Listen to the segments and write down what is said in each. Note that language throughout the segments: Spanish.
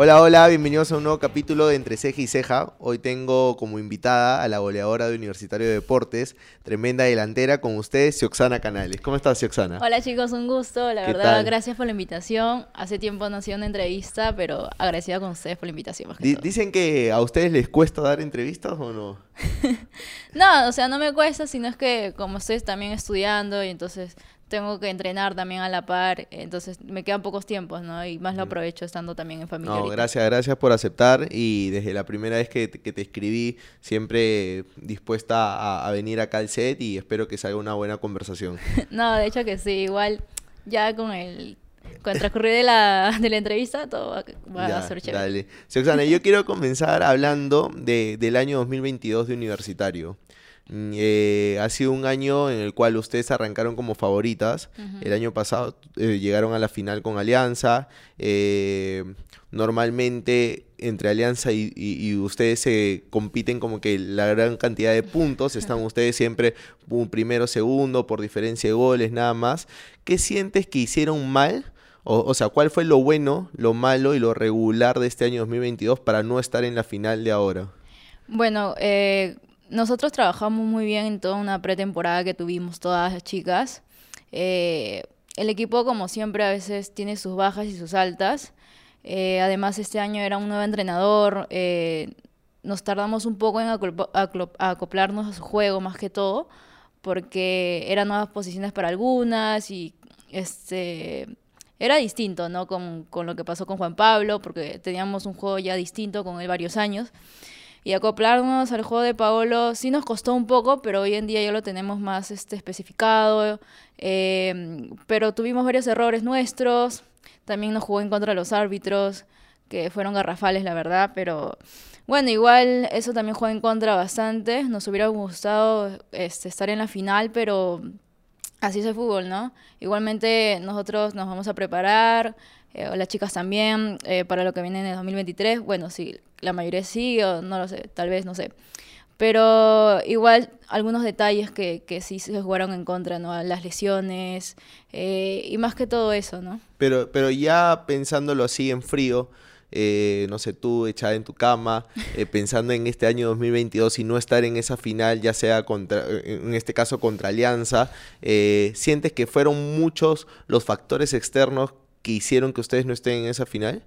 Hola, hola, bienvenidos a un nuevo capítulo de Entre Ceja y Ceja. Hoy tengo como invitada a la goleadora de Universitario de Deportes, tremenda delantera, con ustedes, Sioxana Canales. ¿Cómo estás, Sioxana? Hola chicos, un gusto, la verdad, gracias por la invitación. Hace tiempo no hacía una entrevista, pero agradecida con ustedes por la invitación. dicen que a ustedes les cuesta dar entrevistas o no? no, o sea, no me cuesta, sino es que como estoy también estudiando y entonces tengo que entrenar también a la par, entonces me quedan pocos tiempos, ¿no? Y más lo aprovecho estando también en familia. No, gracias, gracias por aceptar y desde la primera vez que te, escribí, siempre dispuesta a, venir acá al set y espero que salga una buena conversación. no, de hecho que sí, igual ya con el con el transcurrir de la, de la entrevista, todo va, a ser chévere. Dale. yo quiero comenzar hablando de, del año 2022 de universitario. Eh, ha sido un año en el cual ustedes arrancaron como favoritas. El año pasado eh, llegaron a la final con Alianza. Eh, normalmente entre Alianza y, ustedes se compiten como que la gran cantidad de puntos. Están ustedes siempre un primero, segundo, por diferencia de goles, nada más. ¿Qué sientes que hicieron mal? O, o, sea, ¿cuál fue lo bueno, lo malo y lo regular de este año 2022 para no estar en la final de ahora? Bueno, eh, nosotros trabajamos muy bien en toda una pretemporada que tuvimos todas las chicas. Eh, el equipo, como siempre, a veces tiene sus bajas y sus altas. Eh, además, este año era un nuevo entrenador. Eh, nos tardamos un poco en acoplarnos a su juego, más que todo, porque eran nuevas posiciones para algunas y este era distinto, ¿no? Con, con lo que pasó con Juan Pablo, porque teníamos un juego ya distinto con él varios años y acoplarnos al juego de Paolo sí nos costó un poco, pero hoy en día ya lo tenemos más este, especificado. Eh, pero tuvimos varios errores nuestros. También nos jugó en contra de los árbitros, que fueron garrafales, la verdad. Pero bueno, igual eso también juega en contra bastante. Nos hubiera gustado este, estar en la final, pero así es el fútbol, ¿no? Igualmente nosotros nos vamos a preparar. Eh, las chicas también, eh, para lo que viene en el 2023. Bueno, sí, la mayoría sí, o no lo sé, tal vez, no sé. Pero igual algunos detalles que, que sí se jugaron en contra, ¿no? Las lesiones eh, y más que todo eso, ¿no? Pero, pero ya pensándolo así en frío, eh, no sé, tú echada en tu cama, eh, pensando en este año 2022 y no estar en esa final, ya sea contra, en este caso contra Alianza, ¿sientes que fueron muchos los factores externos que hicieron que ustedes no estén en esa final?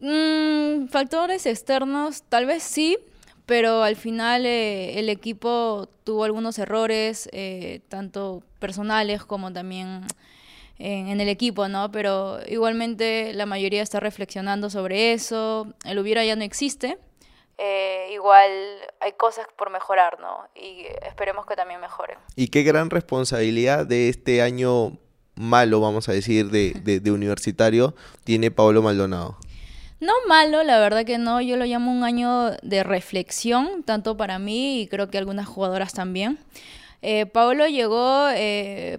Mm, factores externos, tal vez sí, pero al final eh, el equipo tuvo algunos errores, eh, tanto personales como también en, el equipo, ¿no? Pero igualmente la mayoría está reflexionando sobre eso, el hubiera ya no existe. Eh, igual hay cosas por mejorar, ¿no? Y esperemos que también mejoren. Y qué gran responsabilidad de este año malo, vamos a decir, de, de universitario, tiene Pablo Maldonado. No malo, la verdad que no. Yo lo llamo un año de reflexión, tanto para mí y creo que algunas jugadoras también. Eh, Pablo llegó, eh,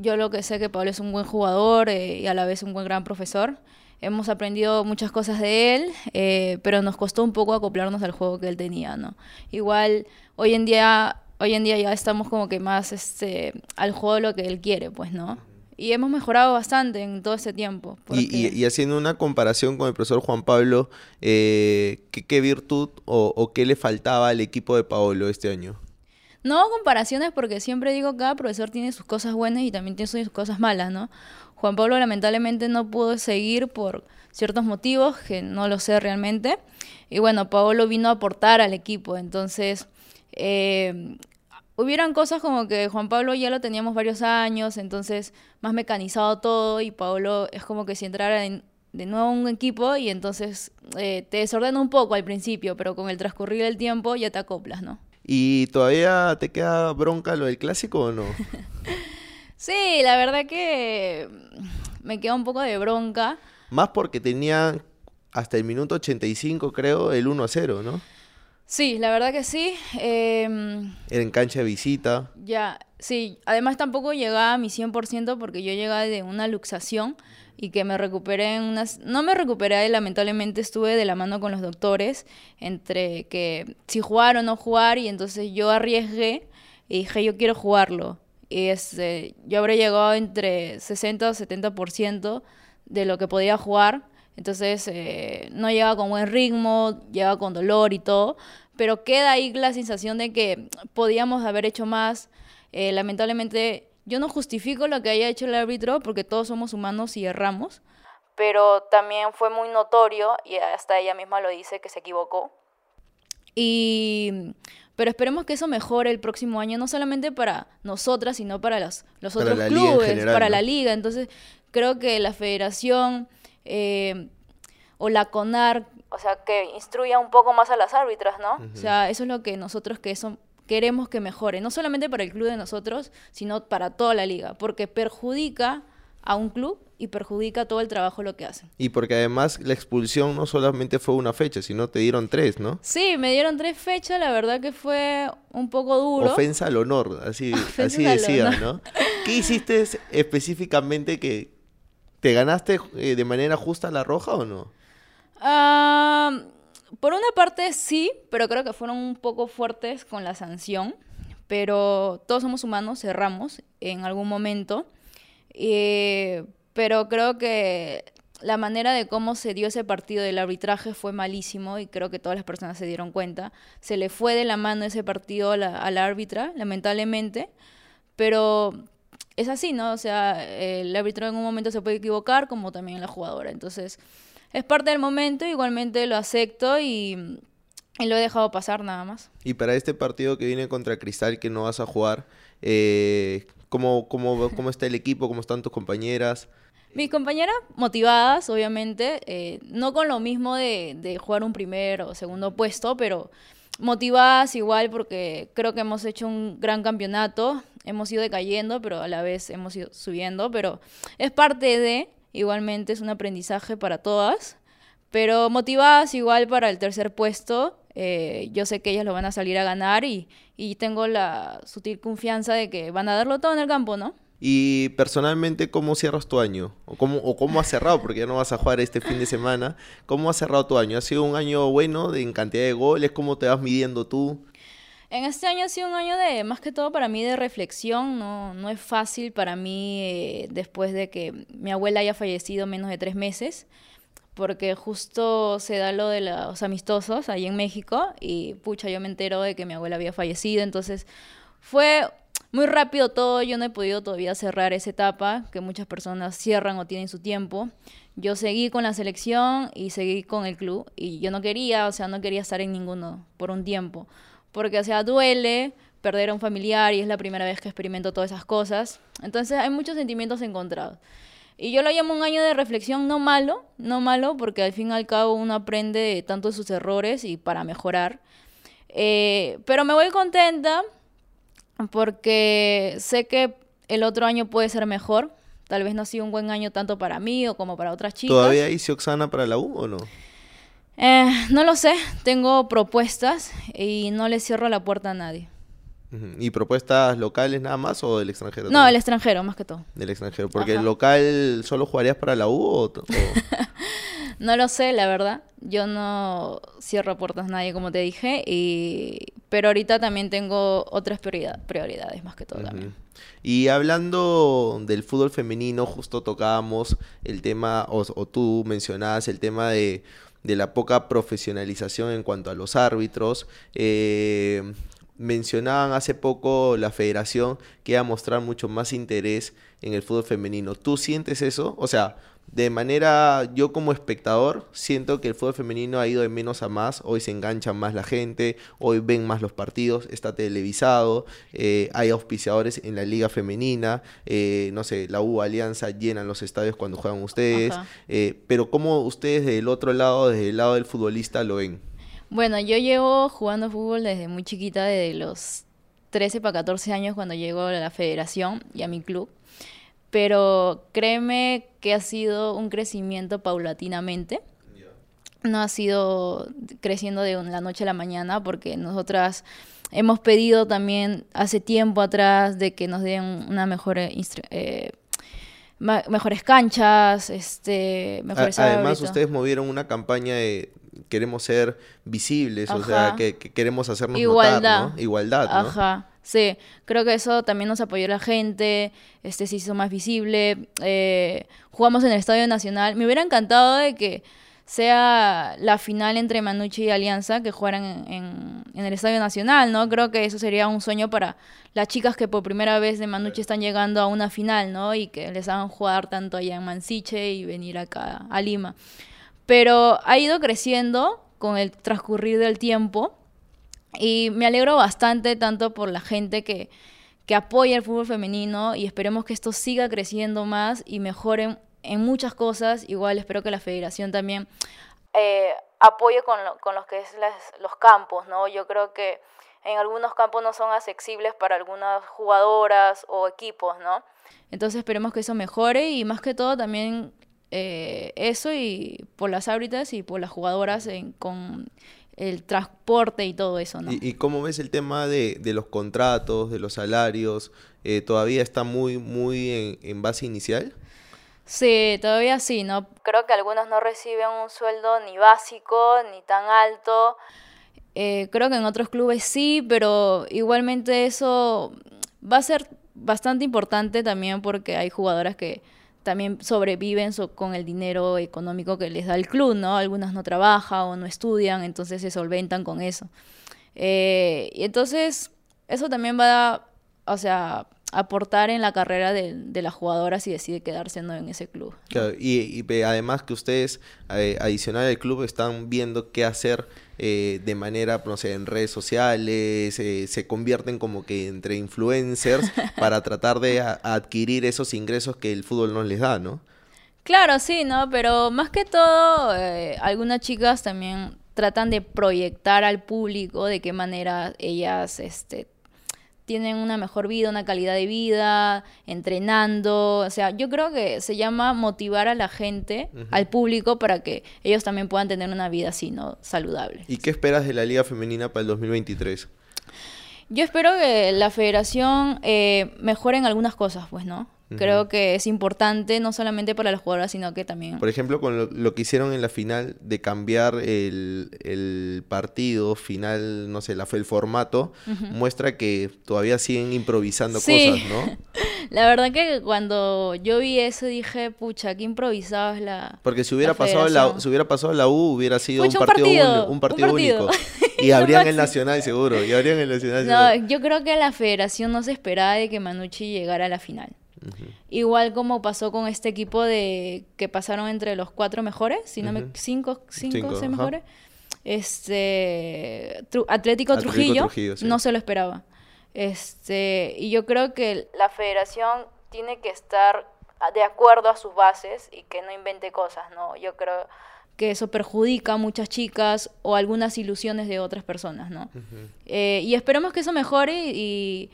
yo lo que sé que Pablo es un buen jugador eh, y a la vez un buen gran profesor. Hemos aprendido muchas cosas de él, eh, pero nos costó un poco acoplarnos al juego que él tenía, ¿no? Igual hoy en día, hoy en día ya estamos como que más este, al juego de lo que él quiere, pues, ¿no? y hemos mejorado bastante en todo ese tiempo. Y, haciendo una comparación con el profesor Juan Pablo, eh, ¿qué, virtud o, qué le faltaba al equipo de Paolo este año? No comparaciones porque siempre digo que cada profesor tiene sus cosas buenas y también tiene sus cosas malas, ¿no? Juan Pablo lamentablemente no pudo seguir por ciertos motivos que no lo sé realmente. Y bueno, Paolo vino a aportar al equipo, entonces eh, hubieran cosas como que Juan Pablo ya lo teníamos varios años, entonces más mecanizado todo y Pablo es como que si entrara de nuevo un equipo y entonces eh, te desordena un poco al principio, pero con el transcurrir del tiempo ya te acoplas, ¿no? ¿Y todavía te queda bronca lo del clásico o no? sí, la verdad que me queda un poco de bronca. Más porque tenía hasta el minuto 85, creo, el 1 a 0, ¿no? Sí, la verdad que sí. Eh, en cancha de visita. Ya, sí. Además tampoco llegaba a mi 100% porque yo llegaba de una luxación y que me recuperé en unas... No me recuperé, lamentablemente estuve de la mano con los doctores entre que si jugar o no jugar y entonces yo arriesgué y dije yo quiero jugarlo. Y este, yo habré llegado entre 60 o 70% de lo que podía jugar Entonces, eh, no llega con buen ritmo, llega con dolor y todo, pero queda ahí la sensación de que podíamos haber hecho más. Eh, lamentablemente, yo no justifico lo que haya hecho el árbitro porque todos somos humanos y erramos, pero también fue muy notorio y hasta ella misma lo dice que se equivocó. Y pero esperemos que eso mejore el próximo año, no solamente para nosotras, sino para los, los otros clubes, para la liga. Entonces, creo que la federación eh, o la CONAR, o sea, que instruya un poco más a las árbitras, ¿no? O sea, eso es lo que nosotros que eso queremos que mejore, no solamente para el club de nosotros, sino para toda la liga, porque perjudica a un club y perjudica todo el trabajo lo que hacen. Y porque además la expulsión no solamente fue una fecha, sino te dieron tres, ¿no? Sí, me dieron tres fechas, la verdad que fue un poco duro. Ofensa al honor, así, así decía, ¿no? ¿Qué hiciste específicamente que te ganaste eh, de manera justa la roja o no? Ah, por una parte sí, pero creo que fueron un poco fuertes con la sanción. Pero todos somos humanos, cerramos en algún momento. Eh, pero creo que la manera de cómo se dio ese partido del arbitraje fue malísimo y creo que todas las personas se dieron cuenta. Se le fue de la mano ese partido a la, árbitra, lamentablemente, pero es así, ¿no? O sea, el árbitro en un momento se puede equivocar, como también la jugadora. Entonces, es parte del momento, igualmente lo acepto y, lo he dejado pasar nada más. Y para este partido que viene contra Cristal, que no vas a jugar, eh, ¿cómo, cómo, cómo está el equipo? ¿Cómo están tus compañeras? Mis compañeras motivadas, obviamente, eh, no con lo mismo de, de, jugar un primer o segundo puesto, pero motivadas igual porque creo que hemos hecho un gran campeonato, hemos ido decayendo, pero a la vez hemos ido subiendo, pero es parte de, igualmente es un aprendizaje para todas, pero motivadas igual para el tercer puesto. Eh, yo sé que ellas lo van a salir a ganar y, y tengo la sutil confianza de que van a darlo todo en el campo, ¿no? Y personalmente, ¿cómo cierras tu año? ¿O cómo, o cómo has cerrado? Porque ya no vas a jugar este fin de semana. ¿Cómo has cerrado tu año? ¿Ha sido un año bueno en cantidad de goles? ¿Cómo te vas midiendo tú? En este año ha sido un año de, más que todo para mí, de reflexión. No, no es fácil para mí eh, después de que mi abuela haya fallecido menos de tres meses, porque justo se da lo de los amistosos ahí en México y pucha, yo me entero de que mi abuela había fallecido. Entonces fue muy rápido todo. Yo no he podido todavía cerrar esa etapa que muchas personas cierran o tienen su tiempo. Yo seguí con la selección y seguí con el club y yo no quería, o sea, no quería estar en ninguno por un tiempo porque, o sea, duele perder a un familiar y es la primera vez que experimento todas esas cosas. Entonces hay muchos sentimientos encontrados. Y yo lo llamo un año de reflexión no malo, no malo, porque al fin y al cabo uno aprende tanto de sus errores y para mejorar. Eh, pero me voy contenta porque sé que el otro año puede ser mejor. Tal vez no ha sido un buen año tanto para mí o como para otras chicas. ¿Todavía hay Oxana para la U o no? Eh, no lo sé, tengo propuestas y no le cierro la puerta a nadie. ¿Y propuestas locales nada más o del extranjero? No, del extranjero más que todo. Del extranjero, porque el local solo jugarías para la U o... no lo sé, la verdad. Yo no cierro puertas a nadie, como te dije, y... pero ahorita también tengo otras prioridades más que todo también. Y hablando del fútbol femenino, justo tocábamos el tema, o, o tú mencionabas el tema de de la poca profesionalización en cuanto a los árbitros. Eh, mencionaban hace poco la federación que iba a mostrar mucho más interés en el fútbol femenino. ¿Tú sientes eso? O sea, de manera, yo como espectador, siento que el fútbol femenino ha ido de menos a más, hoy se engancha más la gente, hoy ven más los partidos, está televisado, eh, hay auspiciadores en la liga femenina, eh, no sé, la U Alianza llenan los estadios cuando juegan ustedes, eh, pero ¿cómo ustedes del otro lado, desde el lado del futbolista, lo ven? Bueno, yo llevo jugando fútbol desde muy chiquita, desde los 13 para 14 años cuando llego a la federación y a mi club pero créeme que ha sido un crecimiento paulatinamente. No ha sido creciendo de la noche a la mañana porque nosotras hemos pedido también hace tiempo atrás de que nos den una mejor eh, mejores canchas, este, mejores Además, ustedes movieron una campaña de queremos ser visibles, o sea, que, queremos hacernos Igualdad. notar, ¿no? Igualdad, ¿no? Ajá. Sí, creo que eso también nos apoyó la gente, este se hizo más visible, eh, jugamos en el Estadio Nacional. Me hubiera encantado de que sea la final entre Manucci y Alianza, que jugaran en, el Estadio Nacional, ¿no? Creo que eso sería un sueño para las chicas que por primera vez de Manucci están llegando a una final, ¿no? Y que les hagan jugar tanto allá en Mansiche y venir acá a Lima. Pero ha ido creciendo con el transcurrir del tiempo y me alegro bastante tanto por la gente que, que apoya el fútbol femenino y esperemos que esto siga creciendo más y mejoren en muchas cosas. Igual espero que la federación también eh, apoye con, lo, con los que es los campos, ¿no? Yo creo que en algunos campos no son accesibles para algunas jugadoras o equipos, ¿no? Entonces esperemos que eso mejore y más que todo también eh, eso y por las árbitras y por las jugadoras en, con el transporte y todo eso, ¿no? ¿Y, cómo ves el tema de, los contratos, de los salarios? Eh, ¿Todavía está muy, muy en, base inicial? Sí, todavía sí, ¿no? Creo que algunos no reciben un sueldo ni básico, ni tan alto. Eh, creo que en otros clubes sí, pero igualmente eso va a ser bastante importante también porque hay jugadoras que también sobreviven con el dinero económico que les da el club, ¿no? Algunas no trabajan o no estudian, entonces se solventan con eso. Eh, y entonces eso también va a, o sea, aportar en la carrera de, de la jugadora si decide quedarse en ese club. y, además que ustedes, eh, adicional al club, están viendo qué hacer eh, de manera, no sé, en redes sociales, eh, se convierten como que entre influencers para tratar de adquirir esos ingresos que el fútbol no les da, ¿no? Claro, sí, ¿no? Pero más que todo, eh, algunas chicas también tratan de proyectar al público de qué manera ellas este, tienen una mejor vida, una calidad de vida, entrenando. O sea, yo creo que se llama motivar a la gente, al público, para que ellos también puedan tener una vida así, ¿no? Saludable. ¿Y qué esperas de la Liga Femenina para el 2023? Yo espero que la federación eh, mejore en algunas cosas, pues, ¿no? Creo que es importante no solamente para las jugadoras, sino que también... Por ejemplo, con lo, que hicieron en la final de cambiar el, partido final, no sé, la, el formato, muestra que todavía siguen improvisando cosas, ¿no? la verdad que cuando yo vi eso dije, pucha, qué improvisado es la Porque si hubiera, pasado, la, si hubiera pasado la U, hubiera sido un, partido, un, partido, único. y habrían el Nacional seguro, y habrían el Nacional No, yo creo que la federación no se esperaba de que Manucci llegara a la final. Igual como pasó con este equipo de que pasaron entre los cuatro mejores, si no me cinco, cinco, seis mejores. Este Atlético, Trujillo, no se lo esperaba. Este, y yo creo que la federación tiene que estar de acuerdo a sus bases y que no invente cosas, ¿no? Yo creo que eso perjudica a muchas chicas o algunas ilusiones de otras personas, ¿no? Eh, y esperemos que eso mejore y, y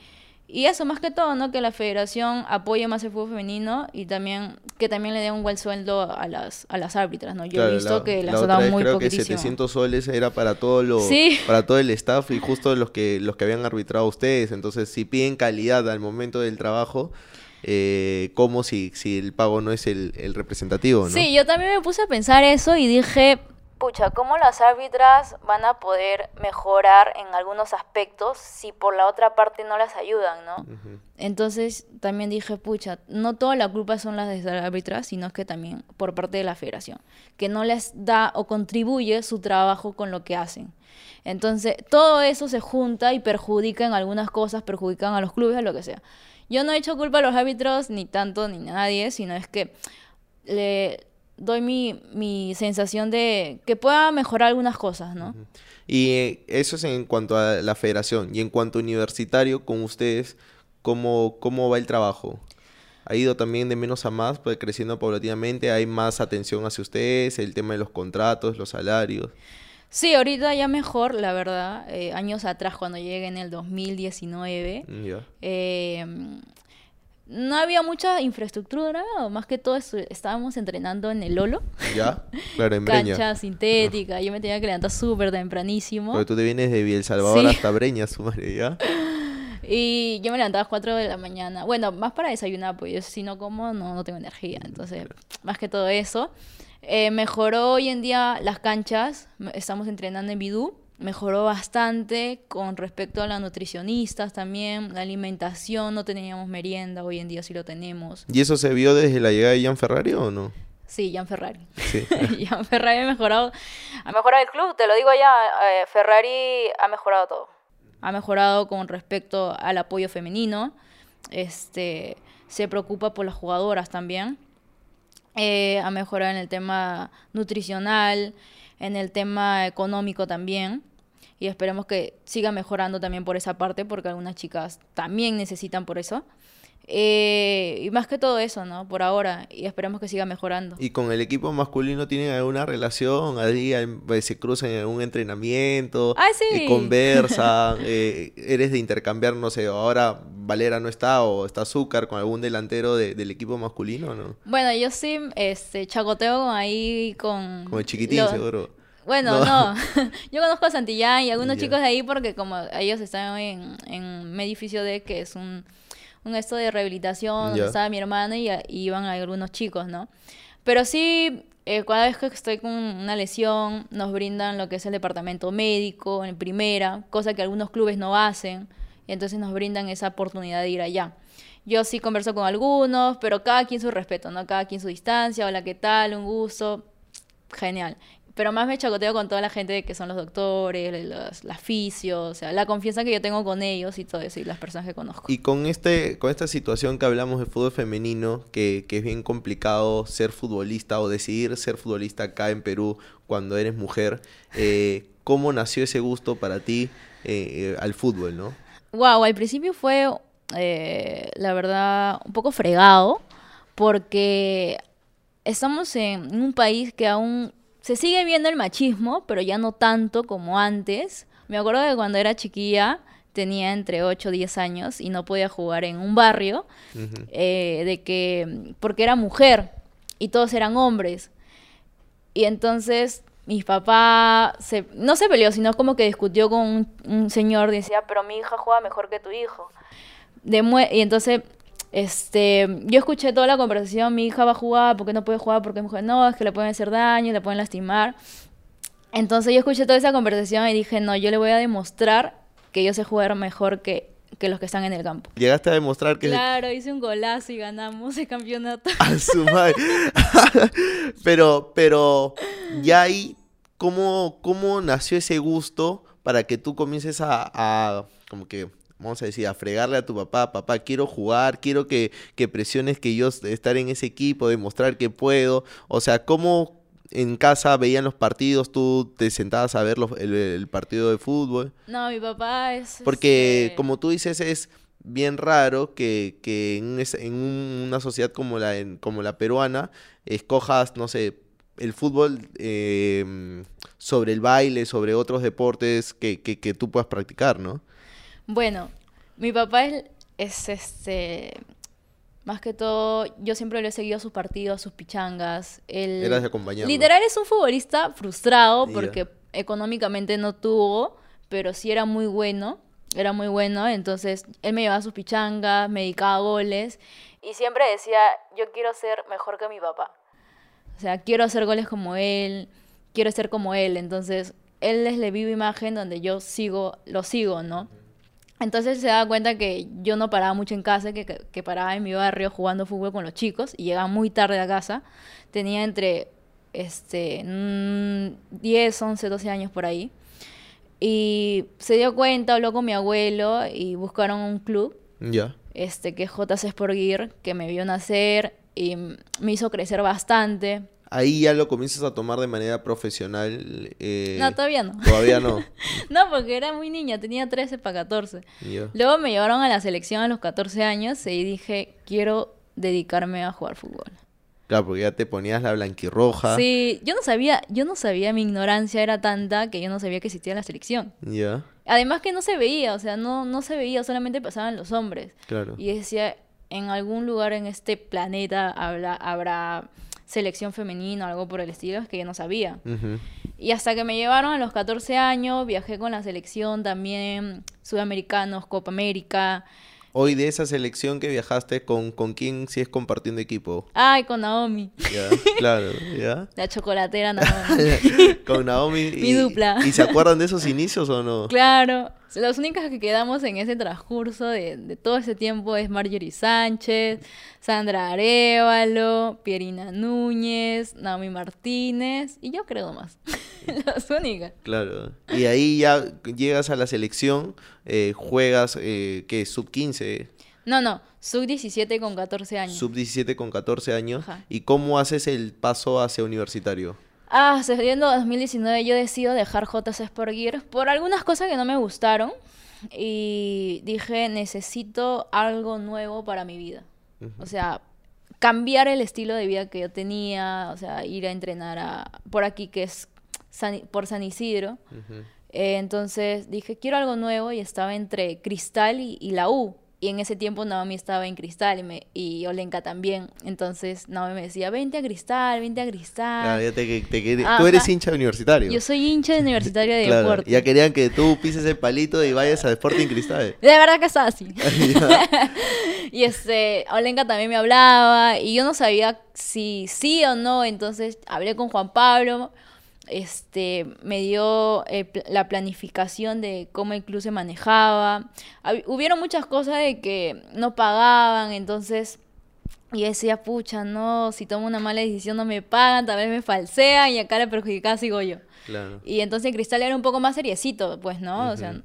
eso, más que todo, ¿no? Que la federación apoye más el fútbol femenino y también que también le dé un buen sueldo a las, a las árbitras, ¿no? Yo he visto que las han dado muy creo que 700 soles era para todo lo para todo el staff y justo los que los que habían arbitrado ustedes, entonces si piden calidad al momento del trabajo, eh, como si, si el pago no es el, el representativo, ¿no? Sí, yo también me puse a pensar eso y dije, pucha, ¿cómo las árbitras van a poder mejorar en algunos aspectos si por la otra parte no las ayudan, ¿no? Entonces también dije, pucha, no toda la culpa son las de las árbitras, sino que también por parte de la federación, que no les da o contribuye su trabajo con lo que hacen. Entonces, todo eso se junta y perjudica en algunas cosas, perjudican a los clubes, a lo que sea. Yo no he hecho culpa a los árbitros, ni tanto, ni nadie, sino es que le, doy mi, mi sensación de que pueda mejorar algunas cosas, ¿no? Y eh, eso es en cuanto a la federación. Y en cuanto a universitario, con ustedes, ¿cómo, cómo va el trabajo? ¿Ha ido también de menos a más, pues creciendo paulatinamente? ¿Hay más atención hacia ustedes? ¿El tema de los contratos, los salarios? Sí, ahorita ya mejor, la verdad. Eh, años atrás, cuando llegué en el 2019, eh, no había mucha infraestructura, más que todo estábamos entrenando en el Lolo. Ya, claro, en Breña. Cancha sintética, yo me tenía que levantar súper tempranísimo. Porque tú te vienes de El Salvador hasta Breña, su madre, ¿ya? Y yo me levantaba a las 4 de la mañana. Bueno, más para desayunar, pues yo si no como no, no tengo energía. Entonces, más que todo eso. Eh, mejoró hoy en día las canchas. Estamos entrenando en Bidú mejoró bastante con respecto a las nutricionistas también, la alimentación, no teníamos merienda, hoy en día sí lo tenemos. ¿Y eso se vio desde la llegada de Jan Ferrari o no? Sí, Jan Ferrari. Sí. Jan Ferrari ha mejorado, ha mejorado el club, te lo digo ya, eh, Ferrari ha mejorado todo. Ha mejorado con respecto al apoyo femenino, este, se preocupa por las jugadoras también, eh, ha mejorado en el tema nutricional, en el tema económico también y esperemos que siga mejorando también por esa parte, porque algunas chicas también necesitan por eso. Eh, y más que todo eso, ¿no? Por ahora, y esperemos que siga mejorando. ¿Y con el equipo masculino tienen alguna relación? ¿Allí pues, se cruzan en algún entrenamiento? Ah, sí. conversan? Eh, ¿Eres de intercambiar, no sé, ahora Valera no está o está Azúcar con algún delantero del equipo masculino, no? Bueno, yo sí este, chacoteo ahí con... Con el chiquitín, seguro. Bueno, no. Yo conozco a Santillán y algunos chicos de ahí porque como ellos están en, en un edificio de que es un, un esto de rehabilitación, donde estaba mi hermana y, iban algunos chicos, ¿no? Pero sí, eh, cada vez que estoy con una lesión, nos brindan lo que es el departamento médico en primera, cosa que algunos clubes no hacen, y entonces nos brindan esa oportunidad de ir allá. Yo sí converso con algunos, pero cada quien su respeto, ¿no? Cada quien su distancia, hola, ¿qué tal? Un gusto. Genial. Pero más me chacoteo con toda la gente que son los doctores, los, las fisios, o sea, la confianza que yo tengo con ellos y todo eso, y las personas que conozco. Y con este, con esta situación que hablamos de fútbol femenino, que, que es bien complicado ser futbolista o decidir ser futbolista acá en Perú cuando eres mujer, eh, ¿cómo nació ese gusto para ti eh, al fútbol, no? Wow, al principio fue, eh, la verdad, un poco fregado, porque estamos en un país que aún se sigue viendo el machismo, pero ya no tanto como antes. Me acuerdo que cuando era chiquilla tenía entre 8 o 10 años y no podía jugar en un barrio, eh, de que, porque era mujer y todos eran hombres. Y entonces mi papá se, no se peleó, sino como que discutió con un, un señor, decía, pero mi hija juega mejor que tu hijo. y entonces este, yo escuché toda la conversación, mi hija va a jugar, ¿por qué no puede jugar? Porque mujer no, es que le pueden hacer daño, le pueden lastimar. Entonces yo escuché toda esa conversación y dije, no, yo le voy a demostrar que yo sé jugar mejor que, que los que están en el campo. Llegaste a demostrar que... Claro, hice un golazo y ganamos el campeonato. A su madre. pero, pero, ya ahí, ¿cómo, ¿cómo nació ese gusto para que tú comiences a, a como que vamos a decir, a fregarle a tu papá, papá, quiero jugar, quiero que, que presiones que yo estar en ese equipo, demostrar que puedo. O sea, ¿cómo en casa veían los partidos? ¿Tú te sentabas a ver el, partido de fútbol? No, mi papá es... Porque, como tú dices, es bien raro que, que en, en, una sociedad como la, como la peruana escojas, no sé, el fútbol em, sobre el baile, sobre otros deportes que, que, que tú puedas practicar, ¿no? Bueno, mi papá es, es este más que todo, yo siempre le he seguido a sus partidos, a sus pichangas. Él, Eras de acompañarlo. Literal es un futbolista frustrado porque económicamente no tuvo, pero sí era muy bueno. Era muy bueno, entonces él me llevaba a sus pichangas, me dedicaba goles y siempre decía, yo quiero ser mejor que mi papá. O sea, quiero hacer goles como él, quiero ser como él. Entonces, él es la viva imagen donde yo sigo, lo sigo, ¿no? Entonces se daba cuenta que yo no paraba mucho en casa, que, que, paraba en mi barrio jugando fútbol con los chicos y llegaba muy tarde a casa. Tenía entre este, 10, 11, 12 años por ahí. Y se dio cuenta, habló con mi abuelo y buscaron un club. Ya. Este, que es JC Sport Gear, que me vio nacer y me hizo crecer bastante ahí ya lo comienzas a tomar de manera profesional. Eh, no, todavía no. Todavía no. no, porque era muy niña, tenía 13 para 14. Luego me llevaron a la selección a los 14 años y dije, quiero dedicarme a jugar fútbol. Claro, porque ya te ponías la blanquirroja. Sí, yo no sabía, yo no sabía, mi ignorancia era tanta que yo no sabía que existía la selección. Ya. Además que no se veía, o sea, no, no se veía, solamente pasaban los hombres. Claro. Y decía, en algún lugar en este planeta habrá, habrá selección femenina o algo por el estilo, es que yo no sabía. Y hasta que me llevaron a los 14 años, viajé con la selección también, sudamericanos, Copa América, Hoy de esa selección que viajaste, ¿con, con quién sigues compartiendo equipo? Ay, con Naomi. Ya, claro, ya. La chocolatera Naomi. con Naomi. Mi dupla. ¿Y se acuerdan de esos inicios o no? Claro. Las únicas que quedamos en ese transcurso de, de todo ese tiempo es Marjorie Sánchez, Sandra Arevalo, Pierina Núñez, Naomi Martínez y yo creo más. Las únicas. Claro. Y ahí ya llegas a la selección, eh, juegas, eh, ¿qué? Sub 15. No, no, sub 17 con 14 años. Sub 17 con 14 años. Ajá. ¿Y cómo haces el paso hacia universitario? Ah, saliendo 2019 yo decido dejar JC Sport Gear por algunas cosas que no me gustaron y dije necesito algo nuevo para mi vida. O sea, cambiar el estilo de vida que yo tenía, o sea, ir a entrenar a, por aquí que es San- por San Isidro. Eh, entonces dije, quiero algo nuevo y estaba entre Cristal y, y la U. Y en ese tiempo Naomi estaba en Cristal y, me, y Olenka también. Entonces Naomi me decía, vente a Cristal, vente a Cristal. Claro, ya te, te Ajá. Tú eres hincha universitario. Yo soy hincha de Universitario de Claro, Deportes. ya querían que tú pises el palito y vayas a Sporting Cristal. De verdad que estaba así. Y este, Olenka también me hablaba y yo no sabía si sí o no. Entonces hablé con Juan Pablo. Este, me dio eh, la planificación de cómo el club se manejaba. Hab- hubieron muchas cosas de que no pagaban, entonces y decía, pucha, no, si tomo una mala decisión no me pagan, tal vez me falsean y acá la perjudicada sigo yo. Claro. Y entonces Cristal era un poco más seriecito, pues, ¿no? O sea, Ujú.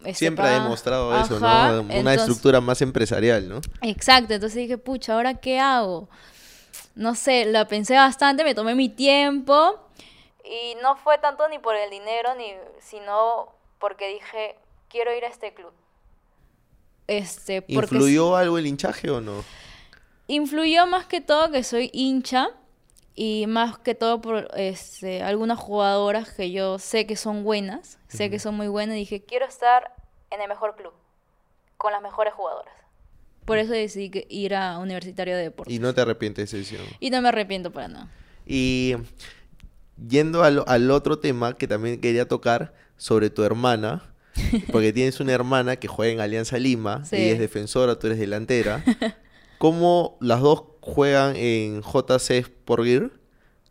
este, Siempre ha demostrado eso, ¿no? Una entonces- estructura más empresarial, ¿no? Exacto, entonces dije, pucha, ¿ahora qué hago? No sé, la pensé bastante, me tomé mi tiempo y no fue tanto ni por el dinero, ni sino porque dije, quiero ir a este club. Este, porque ¿Influyó algo el hinchaje o no? influyó más que todo que soy hincha y más que todo por este, algunas jugadoras que yo sé que son buenas, sé que son muy buenas, y dije, quiero estar en el mejor club, con las mejores jugadoras. Por eso decidí que- ir a Universitario de Deportes. Y no te arrepientes de esa decisión. Y no me arrepiento para nada. Y yendo al, al otro tema que también quería tocar sobre tu hermana, porque tienes una hermana que juega en Alianza Lima, Sí. ella es defensora, tú eres delantera. ¿Cómo las dos juegan en JC Sport Gear?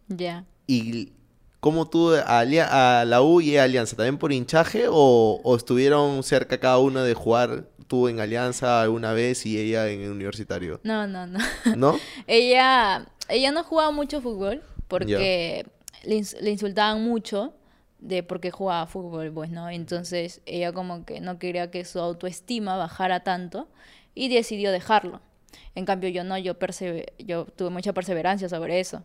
Ya. ¿Y cómo tú a, la U y a Alianza? ¿También por hinchaje o, o estuvieron cerca cada uno de jugar tú en Alianza alguna vez y ella en el universitario? No, no, no. ¿No? ella, ella no jugaba mucho fútbol porque le, ins- le insultaban mucho de por qué jugaba fútbol, pues, ¿no? Entonces ella como que no quería que su autoestima bajara tanto y decidió dejarlo. En cambio yo no, yo, yo tuve mucha perseverancia sobre eso.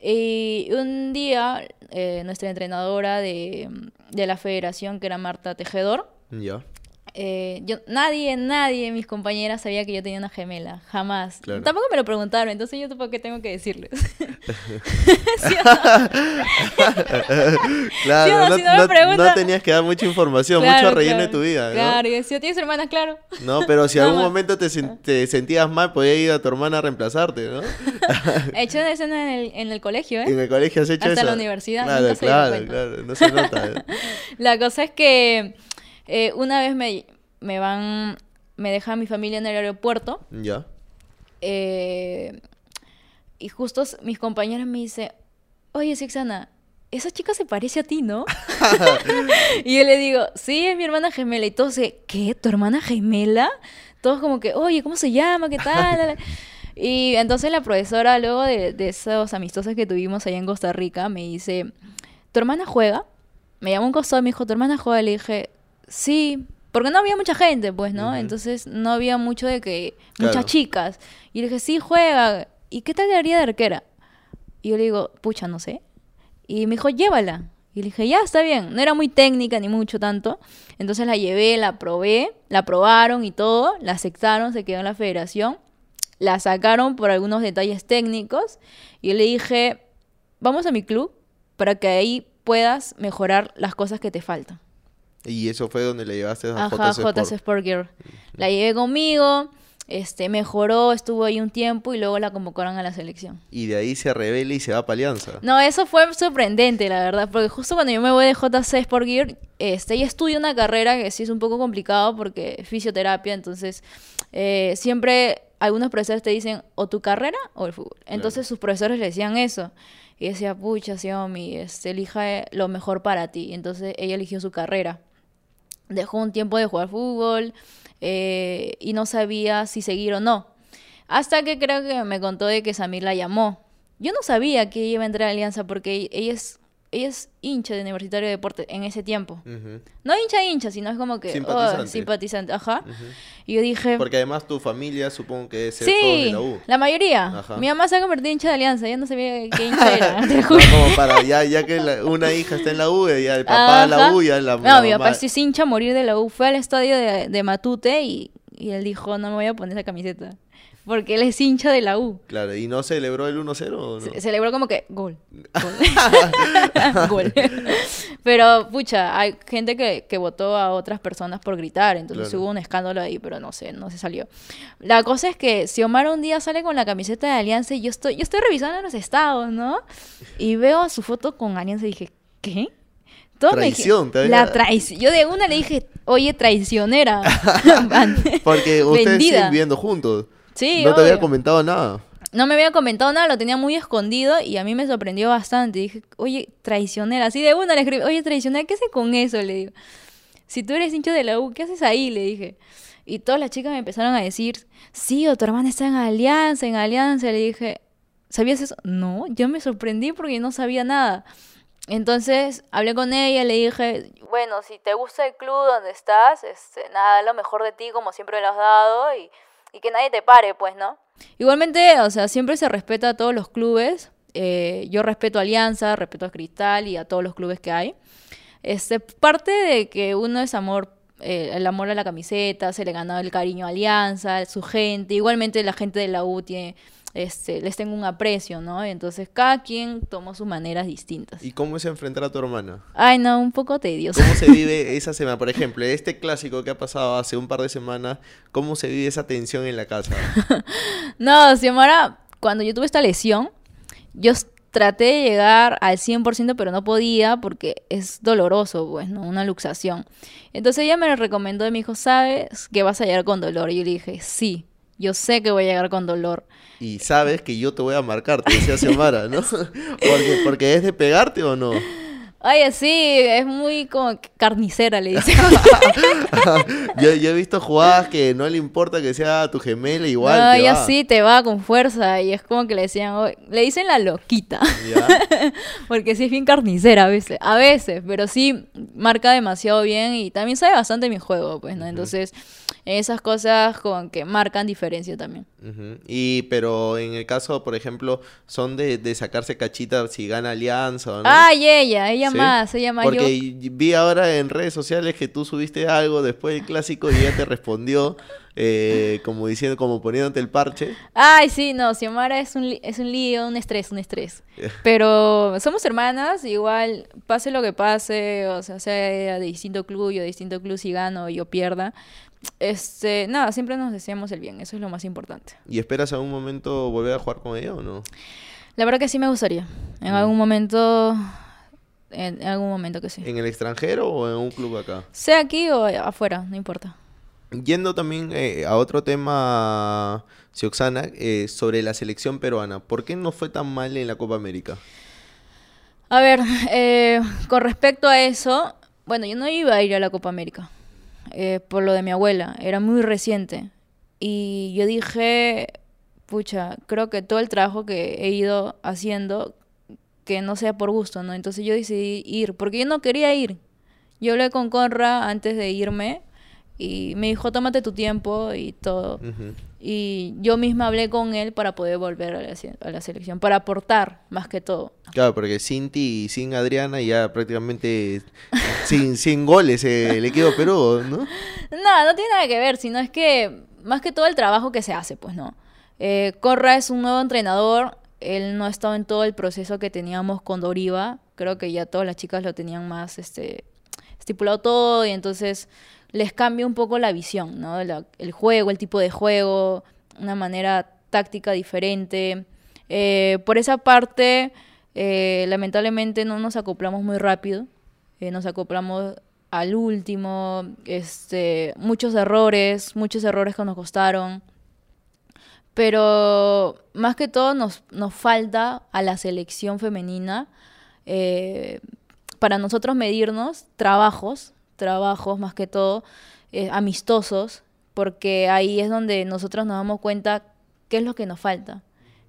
Y un día eh, nuestra entrenadora de, de la federación, que era Marta Tejedor, Ya. Eh, yo, nadie, nadie, mis compañeras sabía que yo tenía una gemela, jamás. Claro. Tampoco me lo preguntaron, entonces yo qué tengo que decirles. ¿Sí o no? Claro, Sí no, no, si no me no- preguntan. no tenías que dar mucha información, Claro, mucho relleno de tu vida. Claro, y decía, ¿tienes hermanas? Claro. No, pero si Nada algún más. momento te, sen- te sentías mal, podía ir a tu hermana a reemplazarte, ¿no? He hecho escena en el, en el colegio, ¿eh? En el colegio has hecho Hasta eso. la universidad, Claro, claro, claro, no se nota. ¿eh? La cosa es que eh, una vez me, me van, me deja mi familia en el aeropuerto Ya. eh, y justo mis compañeras me dicen, oye, Sixana, esa chica se parece a ti, ¿no? y yo le digo, sí, es mi hermana gemela. Y todos, se, ¿qué? ¿Tu hermana gemela? Todos como que, oye, ¿cómo se llama? ¿Qué tal? y entonces la profesora, luego de, de esos amistosos que tuvimos allá en Costa Rica, me dice, ¿tu hermana juega? Me llamó un costado y me dijo, ¿tu hermana juega? Le dije, sí, porque no había mucha gente, pues, ¿no? Entonces no había mucho de que, Claro. muchas chicas. Y le dije, sí, juega. ¿Y qué tal le haría de arquera? Y yo le digo, pucha, no sé. Y me dijo, llévala. Y le dije, ya, está bien. No era muy técnica ni mucho tanto. Entonces la llevé, la probé, la probaron y todo. La aceptaron, se quedó en la federación. La sacaron por algunos detalles técnicos. Y yo le dije, vamos a mi club para que ahí puedas mejorar las cosas que te faltan. Y eso fue donde le llevaste a Ajá, JC. JC Sport Girl. La llevé conmigo. este, mejoró, estuvo ahí un tiempo y luego la convocaron a la selección. Y de ahí se revela y se va para Alianza. No, eso fue sorprendente, la verdad, porque justo cuando yo me voy de JC Sport Gear, este, ella estudia una carrera que sí es un poco complicado porque es fisioterapia, entonces eh, siempre algunos profesores te dicen o tu carrera o el fútbol. Entonces sus profesores le decían eso. Y decía, pucha, Xiaomi, este, elija lo mejor para ti. Entonces ella eligió su carrera. Dejó un tiempo de jugar fútbol eh, y no sabía si seguir o no. Hasta que creo que me contó de que Samir la llamó. Yo no sabía que ella iba a entrar a Alianza porque ella es ella es hincha de Universitario de Deportes en ese tiempo. No hincha hincha, sino es como que simpatizante. simpatizante. Ajá. Y yo dije... Porque además tu familia supongo que es sí, de la U. la mayoría. Mi mamá se ha convertido en hincha de Alianza, ya no sabía qué hincha era. no, como para, ya, ya que una hija está en la U, ya el papá de la U, ya la No, mi papá es hincha a morir de la U. Fue al estadio de, de Matute y, y él dijo, no me voy a poner esa camiseta porque él es hincha de la U. Claro, ¿y no celebró el 1-0 o no? celebró como que gol. Gol. pero, pucha, hay gente que, que, votó a otras personas por gritar, entonces hubo un escándalo ahí, pero no sé, no se salió. La cosa es que si Omar un día sale con la camiseta de Alianza y yo estoy, yo estoy revisando los estados, ¿no? Y veo su foto con Alianza y dije, ¿qué? traición, La traición. Yo de una le dije, oye, traicionera. Porque ustedes siguen viviendo juntos. Sí, No te había comentado nada. No me había comentado nada, lo tenía muy escondido y a mí me sorprendió bastante. Dije, oye, traicionera. Así de una le escribí, oye, traicionera, ¿qué haces con eso? Le digo. Si tú eres hincha de la U, ¿qué haces ahí? Le dije. Y todas las chicas me empezaron a decir, sí, o tu hermana está en alianza, en alianza. Le dije, ¿sabías eso? No, yo me sorprendí porque no sabía nada. Entonces hablé con ella, le dije, bueno, si te gusta el club donde estás, este, nada, lo mejor de ti como siempre lo has dado y y que nadie te pare, pues, ¿no? Igualmente, o sea, siempre se respeta a todos los clubes. Eh, yo respeto a Alianza, respeto a Cristal y a todos los clubes que hay. Este, parte de que uno es amor, eh, el amor a la camiseta, se le gana el cariño a Alianza, a su gente. Igualmente la gente de la U tiene este, les tengo un aprecio, ¿no? Entonces cada quien tomó sus maneras distintas. ¿Y cómo es enfrentar a tu hermana? Ay, no, un poco tedioso. ¿Cómo se vive esa semana? Por ejemplo, este clásico que ha pasado hace un par de semanas, ¿cómo se vive esa tensión en la casa? no, Xiomara, cuando yo tuve esta lesión, yo traté de llegar al 100%, pero no podía porque es doloroso, pues, ¿no? Una luxación. Entonces ella me recomendó y me dijo, ¿sabes que vas a llegar con dolor? Y yo le dije, sí, yo sé que voy a llegar con dolor. Y sabes que yo te voy a marcar, te decía Xiomara, ¿no? porque, porque es de pegarte o no. Oye, sí, es muy como carnicera, le dice. yo, he visto jugadas que no le importa que sea tu gemela igual. No, ella sí te va con fuerza y es como que le decían, le dicen la loquita. Porque sí es bien carnicera a veces, a veces, pero sí marca demasiado bien y también sabe bastante mi juego, pues, ¿no? Entonces esas cosas como que marcan diferencia también. Y pero en el caso, por ejemplo, son de, de sacarse cachita si gana Alianza o no. Ay, ella, ella más, ella más. Porque vi ahora en redes sociales que tú subiste algo después del clásico y ella te respondió eh, como diciendo, como poniéndote el parche. Ay, sí, no, Xiomara es un, es un lío, un estrés, un estrés. Pero somos hermanas, igual, pase lo que pase, o sea, sea de distinto club, yo de distinto club, si gano yo pierda este, nada, siempre nos deseamos el bien, eso es lo más importante. ¿Y esperas algún momento volver a jugar con ella o no? La verdad que sí me gustaría. En mm. algún momento, en, algún momento que sí. ¿En el extranjero o en un club acá? Sea aquí o afuera, no importa. Yendo también eh, a otro tema, Sioxana, eh, sobre la selección peruana. ¿Por qué no fue tan mal en la Copa América? A ver, eh, con respecto a eso, bueno, yo no iba a ir a la Copa América. Eh, por lo de mi abuela, era muy reciente. Y yo dije, pucha, creo que todo el trabajo que he ido haciendo, que no sea por gusto, ¿no? Entonces yo decidí ir, porque yo no quería ir. Yo hablé con Conra antes de irme y me dijo, tómate tu tiempo y todo. Y yo misma hablé con él para poder volver a la, selección, para aportar más que todo. Claro, porque sin ti y sin Adriana ya prácticamente sin, sin goles el equipo Perú, ¿no? No, no tiene nada que ver, sino es que más que todo el trabajo que se hace, pues no. Eh, Corra es un nuevo entrenador, él no ha estado en todo el proceso que teníamos con Doriva, creo que ya todas las chicas lo tenían más, este, estipulado todo y entonces les cambia un poco la visión, ¿no? el juego, el tipo de juego, una manera táctica diferente. Eh, por esa parte, eh, lamentablemente no nos acoplamos muy rápido, eh, nos acoplamos al último, este, muchos errores, muchos errores que nos costaron. Pero más que todo nos, nos falta a la selección femenina para nosotros medirnos trabajos, trabajos más que todo amistosos, porque ahí es donde nosotros nos damos cuenta qué es lo que nos falta.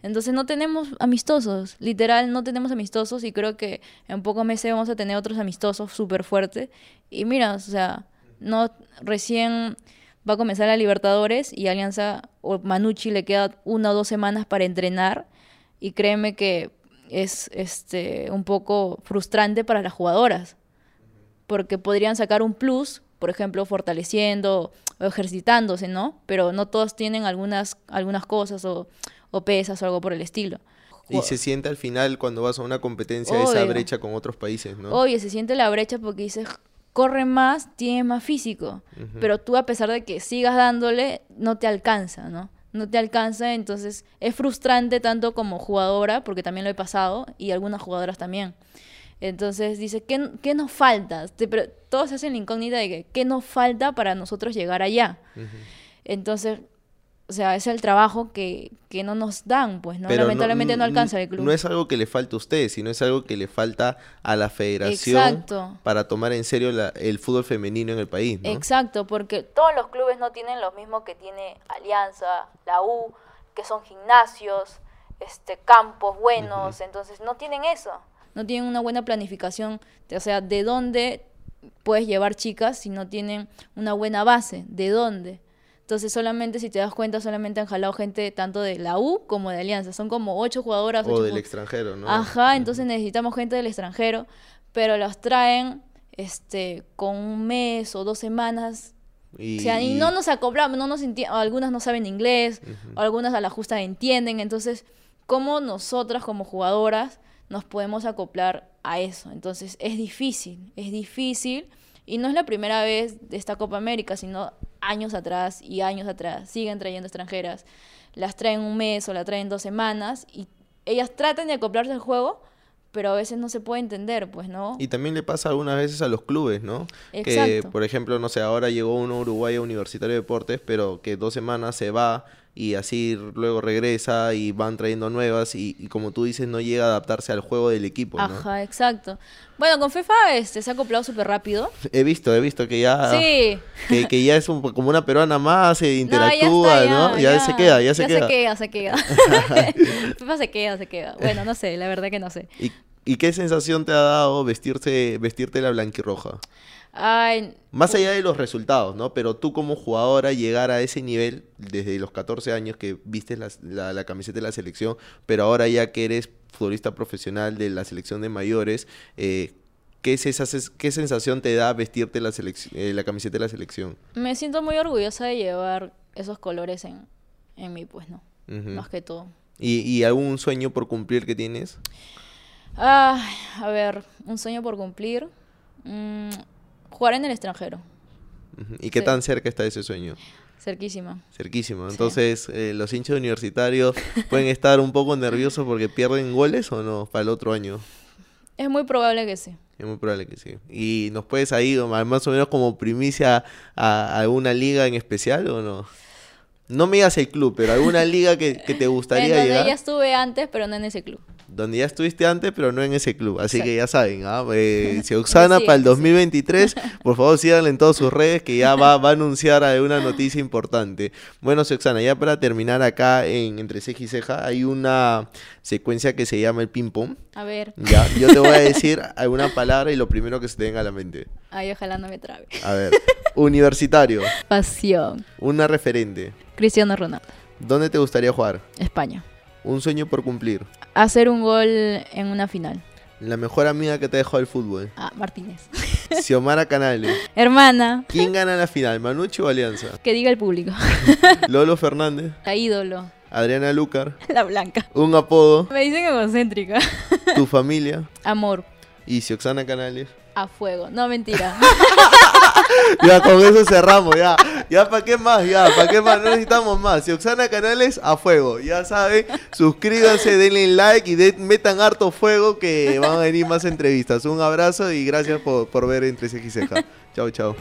Entonces no tenemos amistosos, literal no tenemos amistosos y creo que en pocos meses vamos a tener otros amistosos súper fuertes. Y mira, o sea, no recién va a comenzar la Libertadores y Alianza o Manucci le queda una o dos semanas para entrenar y créeme que es este un poco frustrante para las jugadoras porque podrían sacar un plus, por ejemplo, fortaleciendo o ejercitándose, ¿no? Pero no todos tienen algunas algunas cosas o o pesas o algo por el estilo. Y se siente al final cuando vas a una competencia esa brecha con otros países, ¿no? Oye, se siente la brecha porque dices, corre más, tiene más físico, pero tú a pesar de que sigas dándole, no te alcanza, ¿no? No te alcanza, entonces es frustrante tanto como jugadora, porque también lo he pasado, y algunas jugadoras también. Entonces dice, ¿qué, qué nos falta? Pero todos hacen la incógnita de que, ¿qué nos falta para nosotros llegar allá? Entonces, o sea, es el trabajo que, que no nos dan, pues, ¿no? Lamentablemente no, alcanza el club. No es algo que le falta a usted, sino es algo que le falta a la federación para tomar en serio el fútbol femenino en el país, ¿no? Exacto, porque todos los clubes no tienen lo mismo que tiene Alianza, la U, que son gimnasios, este campos buenos, entonces no tienen eso. No tienen una buena planificación, o sea, de dónde puedes llevar chicas si no tienen una buena base, de dónde. Entonces solamente, si te das cuenta, solamente han jalado gente tanto de la U como de Alianza. Son como ocho jugadoras. O del extranjero, ¿no? Ajá, entonces necesitamos gente del extranjero, pero las traen este con un mes o dos semanas. Y, o sea, y no nos acoplamos, no nos algunas no saben inglés, o algunas a la justa entienden. Entonces, ¿cómo nosotras como jugadoras nos podemos acoplar a eso? Entonces, es difícil, es difícil. Y no es la primera vez de esta Copa América, sino años atrás y años atrás siguen trayendo extranjeras. Las traen un mes o la traen dos semanas y ellas tratan de acoplarse al juego, pero a veces no se puede entender, pues, ¿no? Y también le pasa algunas veces a los clubes, ¿no? Que, por ejemplo, no sé, ahora llegó uno Uruguay a Universitario de Deportes, pero que dos semanas se va y así luego regresa y van trayendo nuevas y, como tú dices no llega a adaptarse al juego del equipo. Ajá, exacto. Bueno, con FIFA este, se ha acoplado súper rápido. He visto, he visto que ya sí. que, ya es como una peruana más, se interactúa, ¿no? Ya, se queda, ya se queda. se queda, se queda. FIFA se queda, se queda. Bueno, no sé, la verdad que no sé. ¿Y, y qué sensación te ha dado vestirse, vestirte la blanquirroja? Más allá de los resultados, ¿no? Pero tú como jugadora llegar a ese nivel desde los 14 años que viste la, camiseta de la selección, pero ahora ya que eres futbolista profesional de la selección de mayores, eh, ¿qué, es esa, ¿qué sensación te da vestirte la, eh, la camiseta de la selección? Me siento muy orgullosa de llevar esos colores en, en mí, pues, ¿no? Más que todo. ¿Y, algún sueño por cumplir que tienes? A ver, un sueño por cumplir. Mm, jugar en el extranjero. ¿Y qué tan cerca está ese sueño? Cerquísimo. Cerquísimo. Entonces, eh, ¿los hinchas universitarios pueden estar un poco nerviosos porque pierden goles o no para el otro año? Es muy probable que sí. Es muy probable que sí. ¿Y nos puedes ahí más o menos como primicia a alguna liga en especial o no? No me digas el club, pero alguna liga que, te gustaría en donde ya estuve antes, pero no en ese club donde ya estuviste antes, pero no en ese club. Así que ya saben, ¿ah? eh, para el 2023, por favor síganle en todas sus redes que ya va, va a anunciar una noticia importante. Bueno, Oxana, ya para terminar acá en Entre Ceja y Ceja, hay una secuencia que se llama el ping-pong. A ver. Ya, yo te voy a decir alguna palabra y lo primero que se te venga a la mente. Ay, ojalá no me trabe. A ver, universitario. Pasión. Una referente. Cristiano Ronaldo. ¿Dónde te gustaría jugar? España. Un sueño por cumplir. Hacer un gol en una final. La mejor amiga que te dejó el fútbol. Ah, Martínez. Xiomara Canales. Hermana. ¿Quién gana la final, Manucci o Alianza? Que diga el público. Lolo Fernández. La ídolo. Adriana Lucar. La blanca. Un apodo. Me dicen egocéntrica. Tu familia. Amor. Y Xioxana Canales. A fuego. No, mentira. ya, con eso cerramos, ya. Ya, ¿para qué más? Ya, ¿para qué más? No necesitamos más. Si Oxana Canales, a fuego. Ya saben, suscríbanse, denle like y metan harto fuego que van a venir más entrevistas. Un abrazo y gracias por, por ver Entre Ceja y Ceja. Chao, chao.